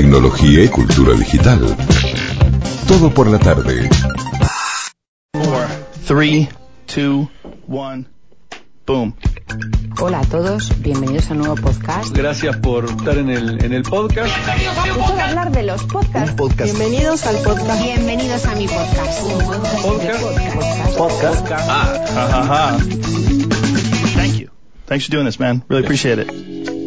tecnología y cultura digital. Todo por la tarde. 4, 3, 2, 1, boom. Hola a todos, bienvenidos a un nuevo podcast. Gracias por estar en el, en el podcast. Puedo hablar de los podcasts. Bienvenidos al podcast. Bienvenidos a mi podcast. Podcast. Podcast. Ah, ha, ha, ha. Thank you. Thanks for doing this, man. Really appreciate it.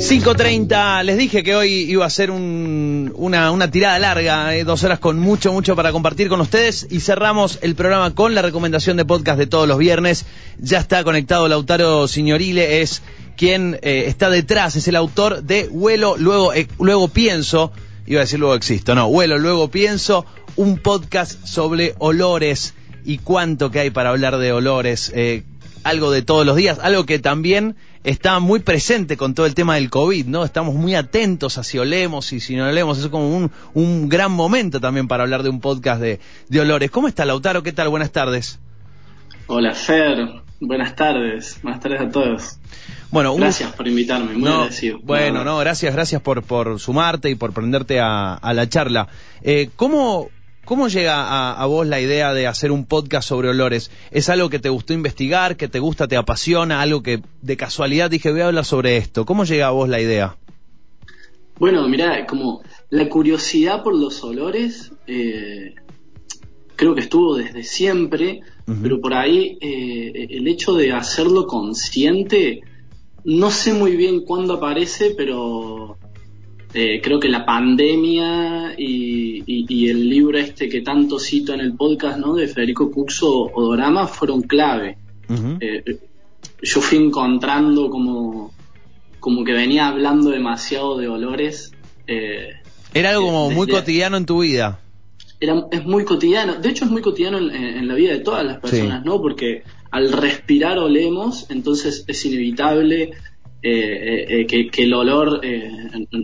5.30, les dije que hoy iba a ser un- una, una tirada larga, eh, dos horas con mucho, mucho para compartir con ustedes y cerramos el programa con la recomendación de podcast de todos los viernes. Ya está conectado Lautaro Signorile, es quien eh, está detrás, es el autor de Huelo, luego, eh, luego pienso, iba a decir luego existo, no, Huelo, luego pienso, un podcast sobre olores y cuánto que hay para hablar de olores. algo de todos los días, algo que también está muy presente con todo el tema del COVID, ¿no? Estamos muy atentos a si olemos y si no olemos. Es como un, un gran momento también para hablar de un podcast de, de olores. ¿Cómo está Lautaro? ¿Qué tal? Buenas tardes. Hola Fer, buenas tardes, buenas tardes a todos. Bueno, un- Gracias por invitarme, muy no, agradecido. Bueno, no, gracias, gracias por, por sumarte y por prenderte a, a la charla. Eh, ¿cómo, ¿Cómo llega a, a vos la idea de hacer un podcast sobre olores? ¿Es algo que te gustó investigar, que te gusta, te apasiona, algo que de casualidad dije voy a hablar sobre esto? ¿Cómo llega a vos la idea? Bueno, mira, como la curiosidad por los olores, eh, creo que estuvo desde siempre, pero por ahí eh, el hecho de hacerlo consciente, no sé muy bien cuándo aparece, pero eh, creo que la pandemia y, y- y el libro este que tanto cito en el podcast, ¿no? De Federico Cuxo, Odorama, fueron clave. Eh, yo fui encontrando como, como que venía hablando demasiado de olores. eh, Era algo como muy cotidiano en tu vida. era, es muy cotidiano, de hecho es muy cotidiano en, en- en la vida de todas las personas, ¿no? Porque al respirar olemos, entonces es inevitable eh, eh, que, que el olor eh,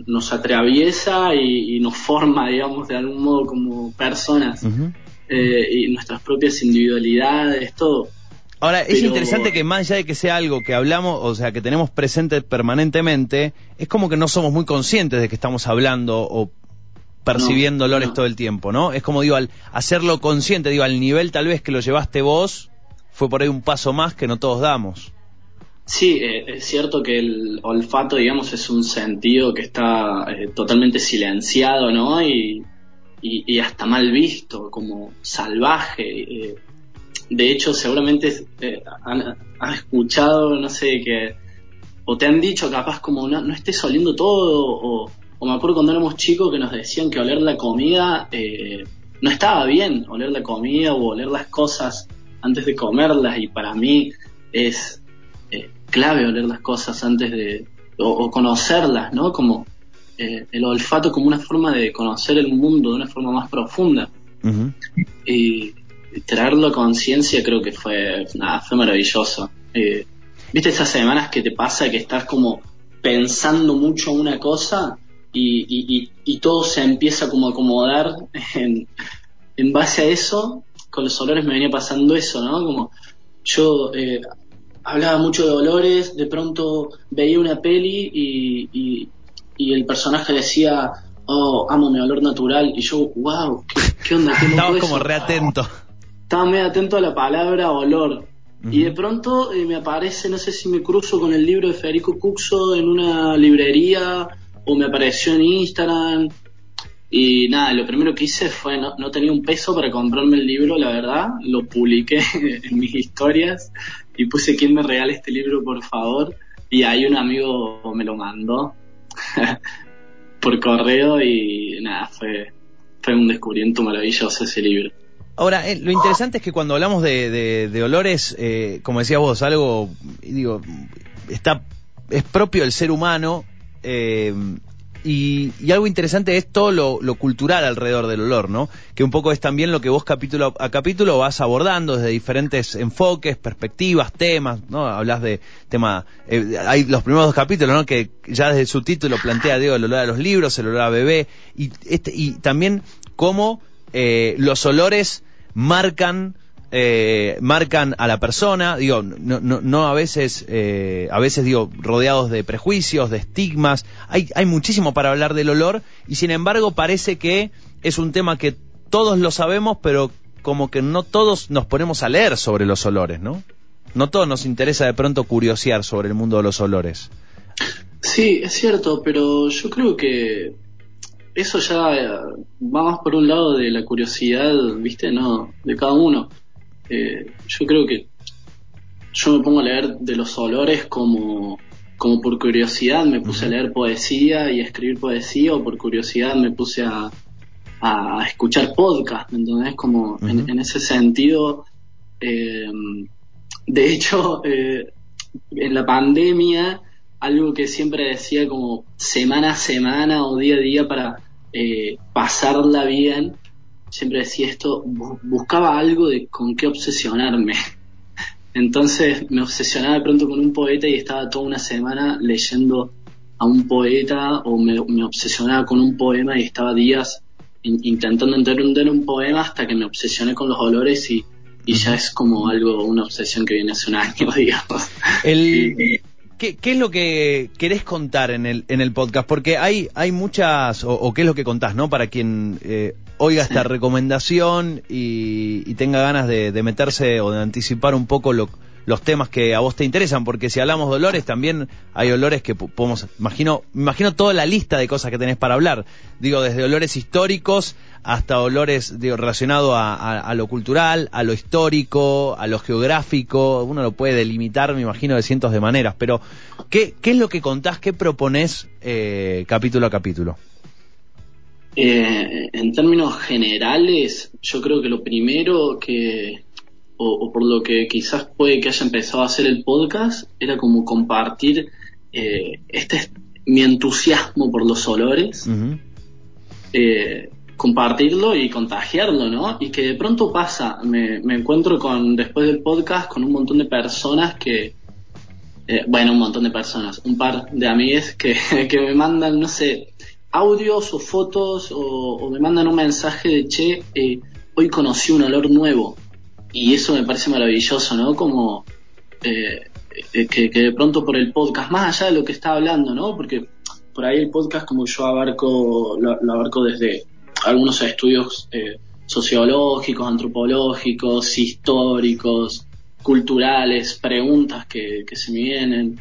nos atraviesa y, y nos forma, digamos, de algún modo como personas eh, y nuestras propias individualidades, todo. Ahora, es Pero- interesante que más allá de que sea algo que hablamos, o sea, que tenemos presente permanentemente, es como que no somos muy conscientes de que estamos hablando o percibiendo No, olores no. todo el tiempo, ¿no? Es como digo, al hacerlo consciente, digo, al nivel tal vez que lo llevaste vos, fue por ahí un paso más que no todos damos. Sí, eh, es cierto que el olfato, digamos, es un sentido que está eh, totalmente silenciado, ¿no? Y, y, hasta mal visto, como salvaje. eh. de hecho, seguramente eh, han, has escuchado, no sé, que o te han dicho capaz como no, no estés oliendo todo, o, o me acuerdo cuando éramos chicos que nos decían que oler la comida no estaba bien, oler la comida o oler las cosas antes de comerlas, y para mí es eh, clave oler las cosas antes de, o, o conocerlas, ¿no? Como eh, el olfato como una forma de conocer el mundo de una forma más profunda. Y traerlo a conciencia creo que fue, nada, fue maravilloso. Eh, ¿Viste esas semanas que te pasa que estás como pensando mucho una cosa y, y- y- y todo se empieza como a acomodar en, en base a eso? Con los olores me venía pasando eso, ¿no? Como yo eh, hablaba mucho de olores, de pronto veía una peli y, y- y el personaje decía, oh, amo mi olor natural, y yo, wow, ¿qué, qué onda? ¿Qué Estabas eso?". como reatento. Estaba muy atento a la palabra olor. Y de pronto eh, me aparece, no sé si me cruzo con el libro de Federico Cuxo en una librería o me apareció en Instagram. Y nada, lo primero que hice fue, no, no tenía un peso para comprarme el libro, la verdad. Lo publiqué en mis historias y puse quién me regala este libro, por favor. Y ahí un amigo me lo mandó por correo y nada, fue, fue un descubrimiento maravilloso ese libro. Ahora, eh, lo interesante es que cuando hablamos de, de- de olores, eh, como decías vos, algo, digo, está, es propio del ser humano, eh, y, y algo interesante es todo lo, cultural alrededor del olor, ¿no? Que un poco es también lo que vos capítulo a capítulo vas abordando desde diferentes enfoques, perspectivas, temas, ¿no? Hablas de tema, eh, hay los primeros dos capítulos, ¿no? Que ya desde su título plantea, digo, el olor a los libros, el olor a bebé, y, este, y también cómo eh, los olores marcan eh, marcan a la persona, digo, no, no, no a veces, eh, a veces digo, rodeados de prejuicios, de estigmas, hay, hay muchísimo para hablar del olor y sin embargo parece que es un tema que todos lo sabemos, pero como que no todos nos ponemos a leer sobre los olores, ¿no? No todos nos interesa de pronto curiosear sobre el mundo de los olores. Sí, es cierto, pero yo creo que eso ya va más por un lado de la curiosidad, ¿viste? No, de cada uno. Eh, yo creo que yo me pongo a leer de los olores como, como por curiosidad me puse a leer poesía y a escribir poesía o por curiosidad me puse a, a escuchar podcast, ¿entendés? Como en, ese sentido, eh, de hecho, eh, en la pandemia, algo que siempre decía como semana a semana o día a día para eh, pasarla bien, siempre decía esto, buscaba algo de con qué obsesionarme. Entonces me obsesionaba de pronto con un poeta y estaba toda una semana leyendo a un poeta o me, me obsesionaba con un poema y estaba días intentando entender un poema hasta que me obsesioné con los olores y, y ya es como algo, una obsesión que viene hace un año, digamos. El, ¿qué, ¿qué, es lo que querés contar en el, en el podcast? Porque hay, hay muchas, o, qué es lo que contás, ¿no? Para quien eh, oiga esta recomendación y, y, tenga ganas de, de meterse o de anticipar un poco lo, los temas que a vos te interesan, porque si hablamos de olores, también hay olores que podemos, imagino, imagino toda la lista de cosas que tenés para hablar. Digo, desde olores históricos hasta olores digo, relacionados a, lo cultural, a lo histórico, a lo geográfico. Uno lo puede delimitar, me imagino, de cientos de maneras. Pero, ¿qué, qué es lo que contás, qué proponés eh, capítulo a capítulo? Eh, en términos generales, yo creo que lo primero que, o, por lo que quizás puede que haya empezado a hacer el podcast, era como compartir eh, este mi entusiasmo por los olores, eh, compartirlo y contagiarlo, ¿no? Y que de pronto pasa, me, encuentro con, después del podcast, con un montón de personas que, eh, bueno, un montón de personas, un par de amigas que, que me mandan, no sé, audios o fotos o, me mandan un mensaje de, che, hoy conocí un olor nuevo y eso me parece maravilloso, ¿no? Como eh, eh, que, de pronto por el podcast, más allá de lo que está hablando, ¿no? Porque por ahí el podcast como yo abarco, lo, abarco desde algunos estudios eh, sociológicos, antropológicos, históricos, culturales, preguntas que, se me vienen.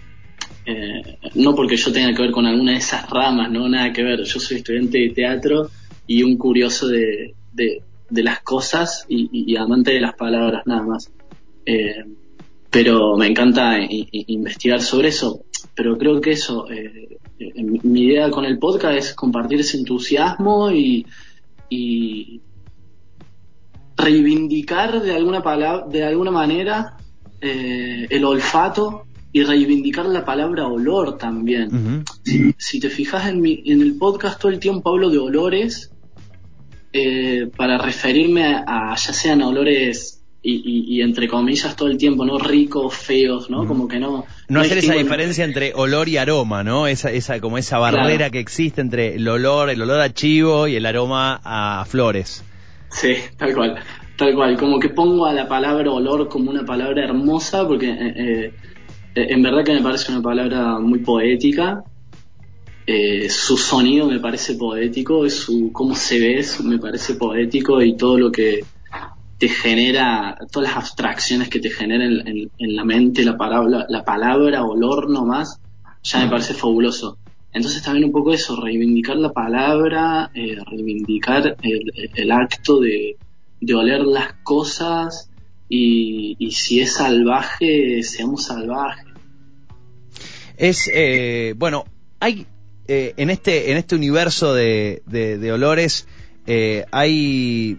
No porque yo tenga que ver con alguna de esas ramas, no nada que ver. Yo soy estudiante de teatro y un curioso de, de las cosas y, amante de las palabras nada más. Eh, pero me encanta investigar sobre eso. Pero creo que eso, eh, eh, mi idea con el podcast es compartir ese entusiasmo y, reivindicar de alguna palabra, de alguna manera el olfato y reivindicar la palabra olor también. si, te fijas en, mi, en el podcast todo el tiempo hablo de olores eh, para referirme a, ya sean olores y, entre comillas todo el tiempo, ¿no? Ricos, feos, ¿no? Como que no... No, hacer esa diferencia entre olor y aroma, ¿no? Esa, esa, como esa barrera que existe entre el olor, el olor a chivo y el aroma a flores. Sí, tal cual, tal cual. Como que pongo a la palabra olor como una palabra hermosa porque eh, eh, en verdad que me parece una palabra muy poética eh, su sonido me parece poético, su cómo se ve me parece poético y todo lo que te genera, todas las abstracciones que te generan en, la mente, la palabra, la palabra olor nomás, ya me parece fabuloso. Entonces también un poco eso, reivindicar la palabra, eh, reivindicar el, acto de, oler las cosas y, si es salvaje, seamos salvajes. Es, eh, bueno, hay eh, en, este, en este universo de, de, olores eh, hay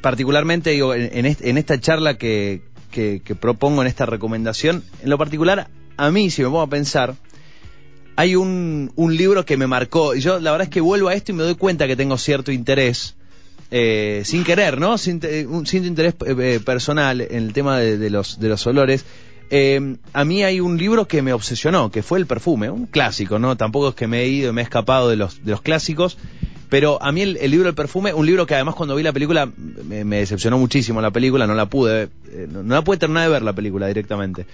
particularmente, digo, en, en, esta charla que, que, propongo, en esta recomendación, en lo particular, a mí, si me pongo a pensar, hay un, un libro que me marcó, y yo la verdad es que vuelvo a esto y me doy cuenta que tengo cierto interés, eh, sin querer, ¿no? Sin, un, sin interés personal en el tema de, de, los, de los olores, eh, a mí hay un libro que me obsesionó, que fue El perfume, un clásico, ¿no? Tampoco es que me he ido me he escapado de los, de los clásicos. Pero a mí el, el libro del perfume, un libro que además cuando vi la película me, me decepcionó muchísimo la película, no la pude, eh, no, no la pude terminar de ver la película directamente.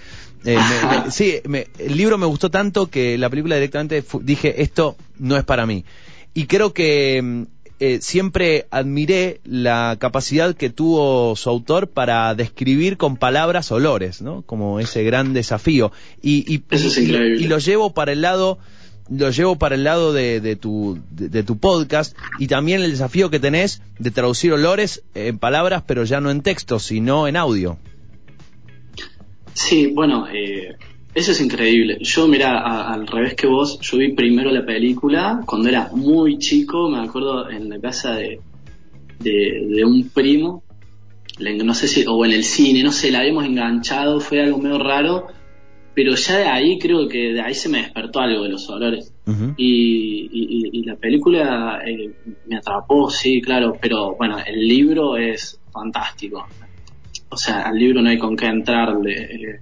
Eh, me- me- sí, me- el libro me gustó tanto que la película directamente dije, esto no es para mí. Y creo que mm, eh, siempre admiré la capacidad que tuvo su autor para describir con palabras olores, ¿no? Como ese gran desafío. Y, y, Eso es y- lo llevo para el lado lo llevo para el lado de, de tu, de, de tu podcast y también el desafío que tenés de traducir olores en palabras, pero ya no en texto, sino en audio. Sí, bueno, eh, eso es increíble. Yo, mira, a- al revés que vos, yo vi primero la película cuando era muy chico, me acuerdo en la casa de, de, de un primo, no sé si, o en el cine, no sé, la habíamos enganchado, fue algo medio raro, pero ya de ahí creo que de ahí se me despertó algo de los olores. Ujú. Y, y- y la película eh, me atrapó, sí, claro, pero bueno, el libro es fantástico. O sea, al libro no hay con qué entrarle. eh,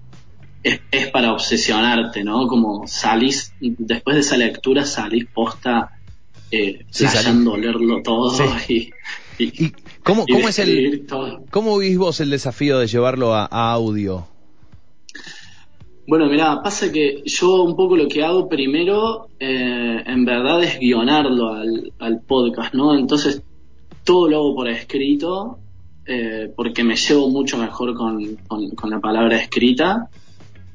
Es, es para obsesionarte, ¿no? Como salís, después de esa lectura salís posta eh, Sí, salí. playando, olerlo todo Sí. y, y- ¿Y cómo, y cómo es el, todo. cómo vivís vos el desafío de llevarlo a, a audio? Bueno, mira, pasa que yo un poco lo que hago primero, eh, en verdad, es guionarlo al, al podcast, ¿no? Entonces, todo lo hago por escrito, eh, porque me llevo mucho mejor con, con- con la palabra escrita.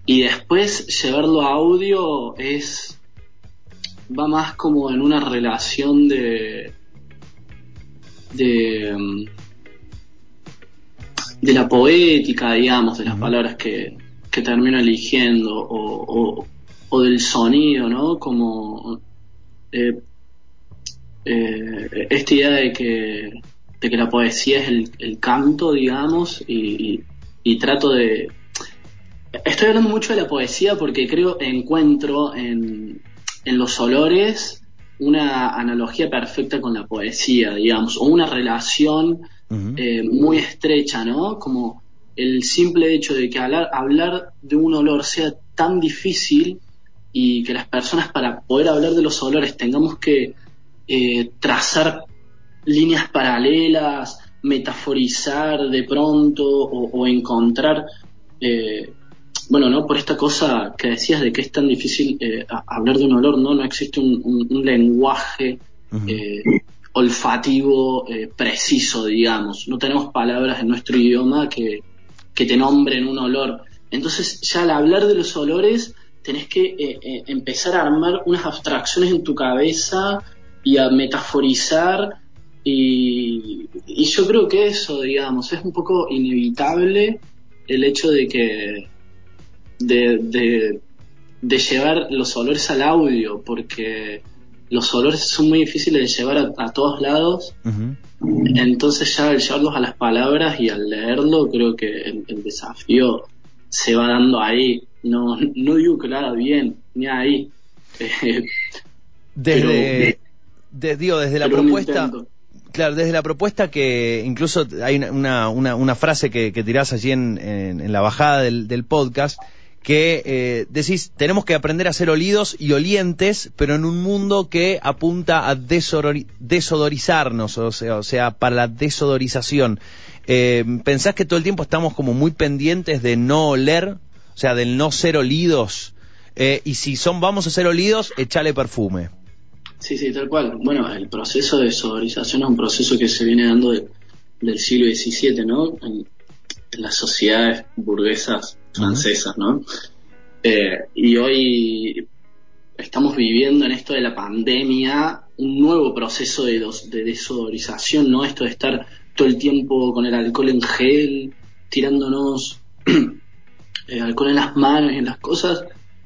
Y después, llevarlo a audio es. va más como en una relación de. de. de la poética, digamos, de las palabras que, que termino eligiendo, o, o, o del sonido, ¿no? Como eh, eh, esta idea de que, de que la poesía es el, el canto, digamos, y, y- y trato de... Estoy hablando mucho de la poesía porque creo, encuentro en, en los olores una analogía perfecta con la poesía, digamos, o una relación eh, muy estrecha, ¿no? Como el simple hecho de que hablar, hablar de un olor sea tan difícil y que las personas para poder hablar de los olores tengamos que eh, trazar líneas paralelas, metaforizar de pronto o, o encontrar, eh, bueno, ¿no? Por esta cosa que decías de que es tan difícil eh, hablar de un olor, ¿no? No existe un, un- un lenguaje eh, olfativo eh, preciso, digamos. No tenemos palabras en nuestro idioma que, que te nombren un olor. Entonces, ya al hablar de los olores, tenés que eh, eh, empezar a armar unas abstracciones en tu cabeza y a metaforizar. Y, y yo creo que eso, digamos, es un poco inevitable el hecho de que de, de, de llevar los olores al audio, porque los olores son muy difíciles de llevar a, a todos lados. Entonces ya al llevarlos a las palabras y al leerlo, creo que el, el desafío se va dando ahí. No, no digo que lo haga bien, ni ahí. Desde, de- digo, desde la propuesta. Claro, desde la propuesta que incluso hay una, una, una, una frase que, que tirás allí en, en, en la bajada del, del podcast, que eh, decís, tenemos que aprender a ser olidos y olientes, pero en un mundo que apunta a desodori- desodorizarnos, o sea, o sea, para la desodorización. Eh, ¿Pensás que todo el tiempo estamos como muy pendientes de no oler, o sea, del no ser olidos? Eh, y si son vamos a ser olidos, echale perfume. Sí, sí, tal cual. Bueno, el proceso de sodorización es un proceso que se viene dando de- del siglo XVII, ¿no? En las sociedades burguesas francesas, ¿no? Eh, y hoy estamos viviendo en esto de la pandemia un nuevo proceso de, dos- de desodorización, ¿no? Esto de estar todo el tiempo con el alcohol en gel, tirándonos eh, alcohol en las manos y en las cosas.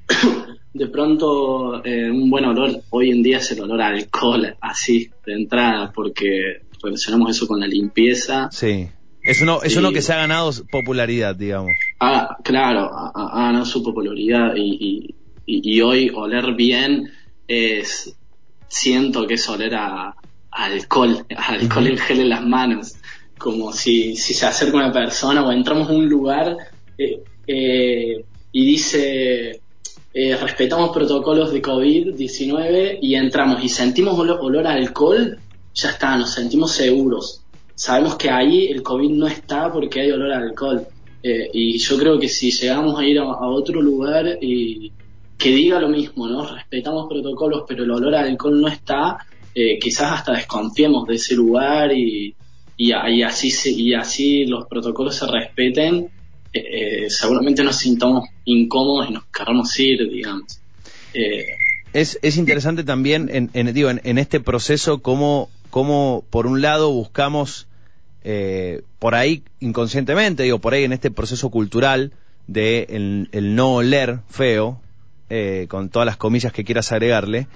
de pronto eh, un buen olor hoy en día es el olor a alcohol, así, de entrada, porque relacionamos eso con la limpieza. Sí. Es uno, es Sí. uno que se ha ganado popularidad, digamos. Ah, claro, ha ganado su popularidad y, y, y- y hoy oler bien es, siento que es oler a, a alcohol, a alcohol en gel en las manos, como si, si se acerca una persona o entramos a un lugar eh, eh, y dice eh, respetamos protocolos de COVID-19 y entramos y sentimos olor, olor a alcohol, ya está, nos sentimos seguros. Sabemos que ahí el COVID no está porque hay olor a alcohol. Eh, y yo creo que si llegamos a ir a, otro lugar y que diga lo mismo, ¿no? Respetamos protocolos, pero el olor a alcohol no está, eh, quizás hasta desconfiemos de ese lugar y, y, así y así los protocolos se respeten, eh, seguramente nos sintamos incómodos y nos querramos ir, digamos. es, es interesante también en, en, digo, en este proceso cómo cómo por un lado buscamos eh, por ahí inconscientemente, digo, por ahí en este proceso cultural de el, no oler feo, eh, con todas las comillas que quieras agregarle,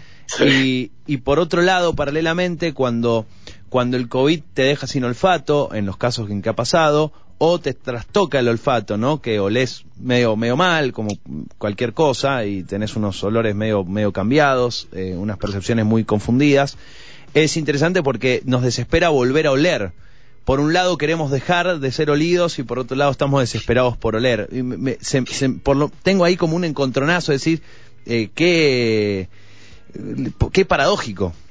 y, y, por otro lado, paralelamente, cuando, cuando el COVID te deja sin olfato, en los casos en que ha pasado, o te trastoca el olfato, ¿no? Que olés medio, medio mal, como cualquier cosa, y tenés unos olores medio, medio cambiados, eh, unas percepciones muy confundidas es interesante porque nos desespera volver a oler. Por un lado queremos dejar de ser olidos y por otro lado estamos desesperados por oler. por lo, tengo ahí como un encontronazo, es decir, eh, qué, qué paradójico.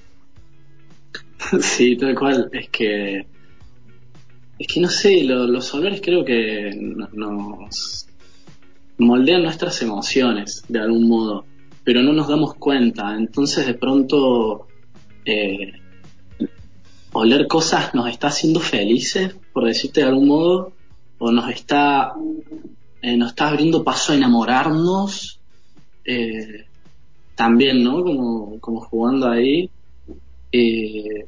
Sí, tal cual. Es que, es que no sé, los olores creo que nos moldean nuestras emociones de algún modo, pero no nos damos cuenta. Entonces de pronto eh, oler cosas nos está haciendo felices, por decirte de algún modo, o nos está, eh, nos está abriendo paso a enamorarnos, eh, también, ¿no? Como, como jugando ahí. Eh,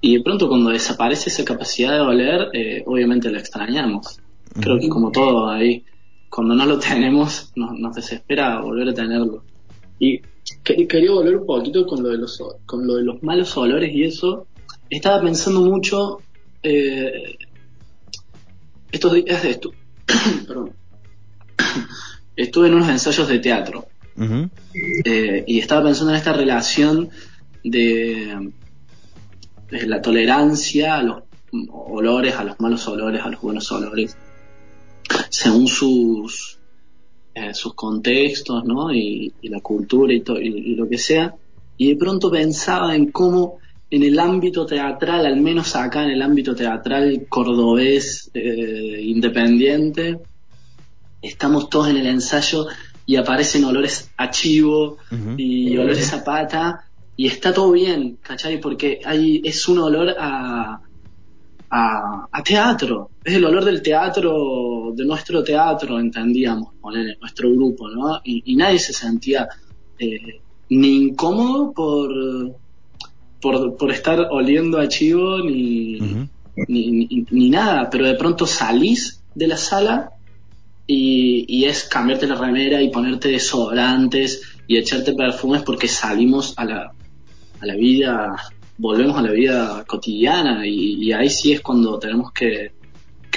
y de pronto cuando desaparece esa capacidad de oler, obviamente la extrañamos. Creo que como todo ahí, cuando no lo tenemos, nos, nos desespera volver a tenerlo. Y quería volver un poquito con lo de los con lo de los malos olores y eso. Estaba pensando mucho eh, estos días de esto. Perdón. Estuve en unos ensayos de teatro eh, y estaba pensando en esta relación de, de la tolerancia a los olores, a los malos olores, a los buenos olores, según sus eh, sus contextos, ¿no? Y, la cultura y, y, lo que sea. Y de pronto pensaba en cómo en el ámbito teatral, al menos acá en el ámbito teatral cordobés eh, independiente, estamos todos en el ensayo y aparecen olores a chivo y olores a pata y está todo bien, ¿cachai? Porque hay, es un olor a, a, teatro. Es el olor del teatro, de nuestro teatro, entendíamos, poner en nuestro grupo, ¿no? Y, nadie se sentía eh, ni incómodo por, por, estar oliendo a chivo ni, ni, nada, pero de pronto salís de la sala y, y, es cambiarte la remera y ponerte desodorantes y echarte perfumes porque salimos a la, a la vida volvemos a la vida cotidiana y, ahí sí es cuando tenemos que,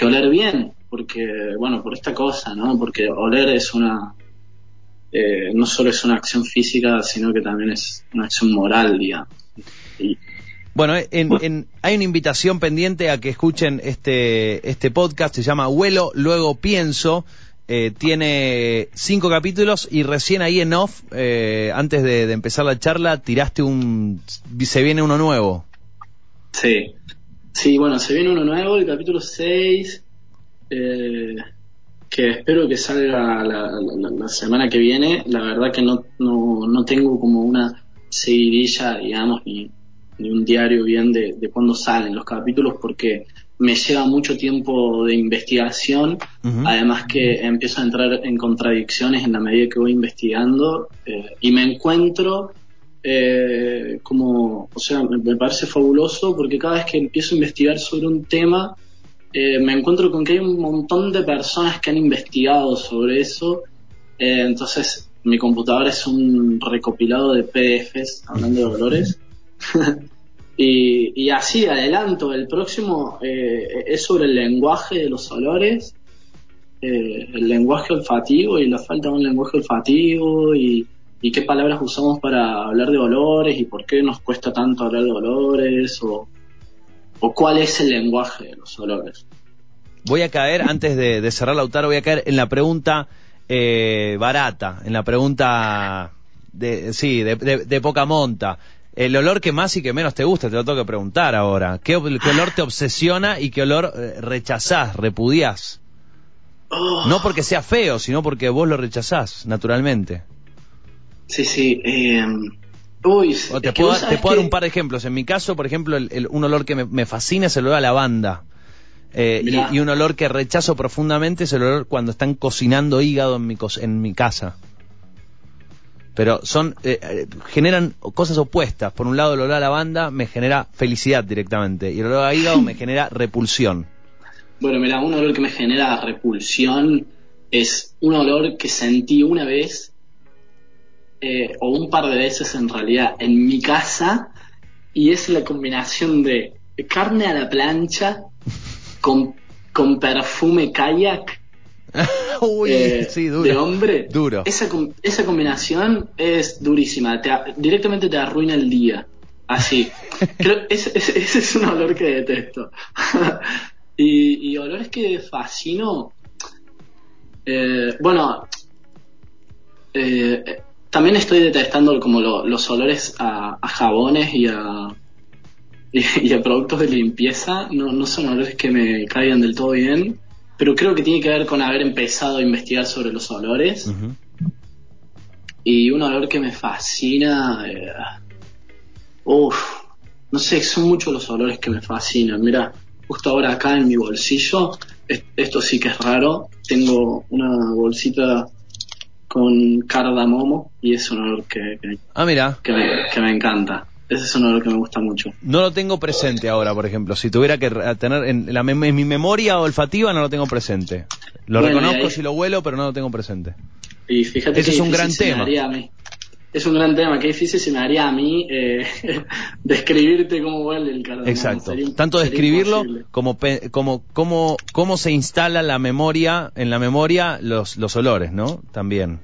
oler bien, porque, bueno, por esta cosa, ¿no? Porque oler es una, eh, no solo es una acción física, sino que también es una acción moral, digamos. Bueno, en, hay una invitación pendiente a que escuchen este, este podcast, se llama Huelo, luego pienso, eh, tiene cinco capítulos y recién ahí en off, eh, antes de, empezar la charla, tiraste un... se viene uno nuevo. Sí, sí, bueno, se viene uno nuevo, el capítulo 6, eh, que espero que salga la, semana que viene. La verdad que no, no, no tengo como una seguidilla, digamos, ni, ni un diario bien de, de cuándo salen los capítulos porque me lleva mucho tiempo de investigación, además que empiezo a entrar en contradicciones en la medida que voy investigando eh, y me encuentro eh, como, o sea, me, parece fabuloso porque cada vez que empiezo a investigar sobre un tema, eh, me encuentro con que hay un montón de personas que han investigado sobre eso, entonces mi computadora es un recopilado de PDFs hablando de dolores. Y, así adelanto, el próximo eh, es sobre el lenguaje de los olores, eh, el lenguaje olfativo y la falta de un lenguaje olfativo y, qué palabras usamos para hablar de olores y por qué nos cuesta tanto hablar de olores o, cuál es el lenguaje de los olores. Voy a caer, antes de, cerrar la autar, voy a caer en la pregunta eh, barata, en la pregunta de, sí, de poca monta. el olor que más y que menos te gusta, te lo tengo que preguntar ahora. ¿Qué, qué olor te obsesiona y qué olor eh, rechazás, repudiás? Oh, No porque sea feo, sino porque vos lo rechazás, naturalmente. Sí, sí. eh, uy, O te puedo, dar- te sabés puedo dar que- un par de ejemplos. En mi caso, por ejemplo, el- el- un olor que me, me fascina es el olor a lavanda. Eh, y, un olor que rechazo profundamente es el olor cuando están cocinando hígado en mi, en mi casa. Pero son eh, eh, generan cosas opuestas. Por un lado, el olor a lavanda me genera felicidad directamente. Y el olor a hígado me genera repulsión. Bueno, mira, un olor que me genera repulsión es un olor que sentí una vez, eh, o un par de veces en realidad, en mi casa, y es la combinación de carne a la plancha con, con perfume kayak Uy, eh, sí, duro. de hombre. Duro. Esa, esa combinación es durísima, te directamente te arruina el día. Así. Creo, ese, ese- ese es un olor que detesto. y, y olores que fascino. eh, bueno, eh, eh, también estoy detestando como lo- los olores a, a jabones y a, y, y a productos de limpieza. No, no son olores que me caigan del todo bien, pero creo que tiene que ver con haber empezado a investigar sobre los olores. Y un olor que me fascina. Eh, uf, no sé, son muchos los olores que me fascinan. Mira, justo ahora acá en mi bolsillo, es- esto sí que es raro. Tengo una bolsita con cardamomo y es un olor que, que, Ah, mira. que me, que me encanta. Ese es un olor que me gusta mucho. No lo tengo presente ahora, por ejemplo. Si tuviera que tener en, la mem- en mi memoria olfativa, no lo tengo presente. Lo Bueno, reconozco si lo huelo, pero no lo tengo presente. Y fíjate Ese qué es un gran tema. Es un gran tema, qué difícil se me haría a mí eh, describirte cómo huele el cardamomo. Exacto. Un- Tanto describirlo como, pe- como, como, cómo se instala la memoria, en la memoria, los, los olores, ¿no? También.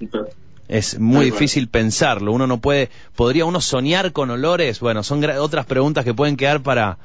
Es muy difícil pensarlo. Uno no puede, podría uno soñar con olores. Bueno, son otras preguntas que pueden quedar para,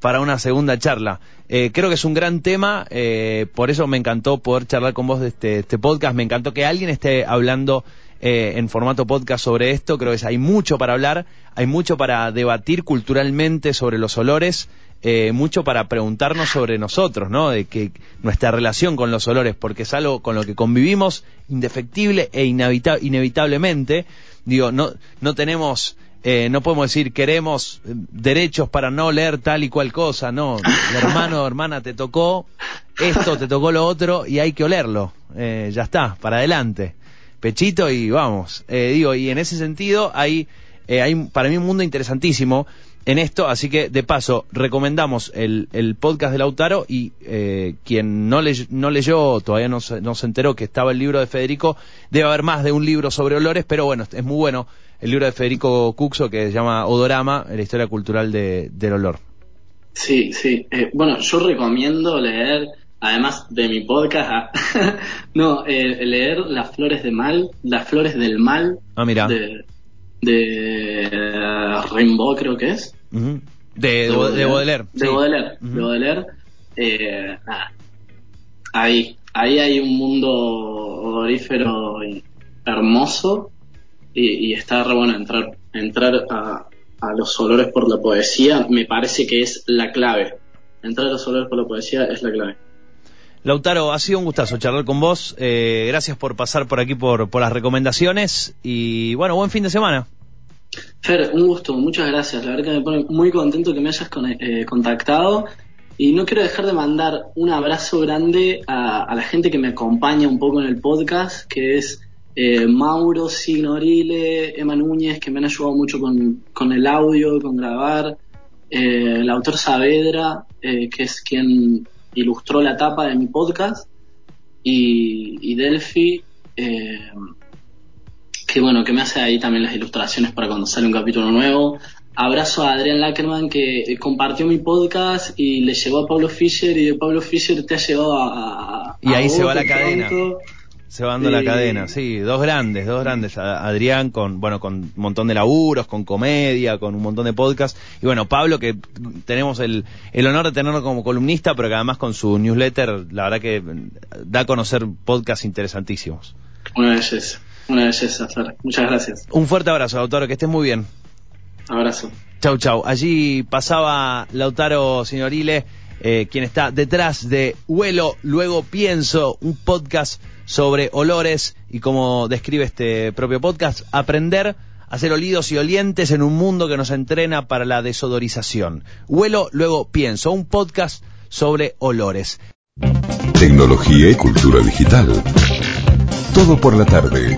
para una segunda charla. Eh, creo que es un gran tema, eh, por eso me encantó poder charlar con vos de este, este podcast. Me encantó que alguien esté hablando eh, en formato podcast sobre esto. Creo que hay mucho para hablar, hay mucho para debatir culturalmente sobre los olores. Eh, mucho para preguntarnos sobre nosotros, ¿no? De que nuestra relación con los olores, porque es algo con lo que convivimos indefectible e inevita- inevitablemente. Digo, no, no tenemos, eh, no podemos decir queremos eh, derechos para no leer tal y cual cosa, no. Hermano o hermana, te tocó esto, te tocó lo otro y hay que olerlo. Eh, ya está, para adelante. Pechito y vamos. Eh, digo, y en ese sentido hay, eh, hay para mí un mundo interesantísimo en esto, así que de paso recomendamos el, el podcast de Lautaro y eh, quien no, ley- no leyó, todavía no se, no se enteró que estaba el libro de Federico, debe haber más de un libro sobre olores, pero bueno, es muy bueno el libro de Federico Cuxo que se llama Odorama, la historia cultural de- del olor. Sí, sí. Eh, bueno, yo recomiendo leer, además de mi podcast, ah, no, eh, leer Las Flores de Mal, Las Flores del Mal Ah, mira. de, de eh, Rimbaud, creo que es. De, de, de Baudelaire. De sí. Baudelaire. De Baudelaire. Eh, nada. Ahí, ahí hay un mundo odorífero hermoso y, y está re bueno entrar, entrar a, a los olores por la poesía, me parece que es la clave. Entrar a los olores por la poesía es la clave. Lautaro, ha sido un gustazo charlar con vos. Eh, gracias por pasar por aquí por, por las recomendaciones y bueno, buen fin de semana. Fer, un gusto, muchas gracias. La verdad que me pone muy contento que me hayas eh, contactado. Y no quiero dejar de mandar un abrazo grande a, la gente que me acompaña un poco en el podcast, que es eh, Mauro Signorile, Emma Núñez, que me han ayudado mucho con, con el audio, con grabar. eh, el autor Saavedra, eh, que es quien ilustró la tapa de mi podcast. Y, y Delphi, eh, que bueno, que me hace ahí también las ilustraciones para cuando sale un capítulo nuevo. Abrazo a Adrián Lackerman que eh, compartió mi podcast y le llegó a Pablo Fischer y de Pablo Fischer te ha llegado a... a- Y a ahí se vos va la de cadena. pronto. Se va dando la Sí. cadena, sí, dos grandes, dos grandes. A- Adrián con, bueno, con un montón de laburos, con comedia, con un montón de podcasts. Y bueno, Pablo, que tenemos el, el honor de tenerlo como columnista, pero que además con su newsletter, la verdad que da a conocer podcasts interesantísimos. Una belleza, una belleza, Fer. Muchas gracias. Un fuerte abrazo, doctor, que estés muy bien. Abrazo. Chau, chau. Allí pasaba Lautaro Signorile, eh, quien está detrás de Huelo, luego pienso, un podcast sobre olores y como describe este propio podcast, aprender a ser olidos y olientes en un mundo que nos entrena para la desodorización. Huelo, luego pienso, un podcast sobre olores. Tecnología y cultura digital. Todo por la tarde.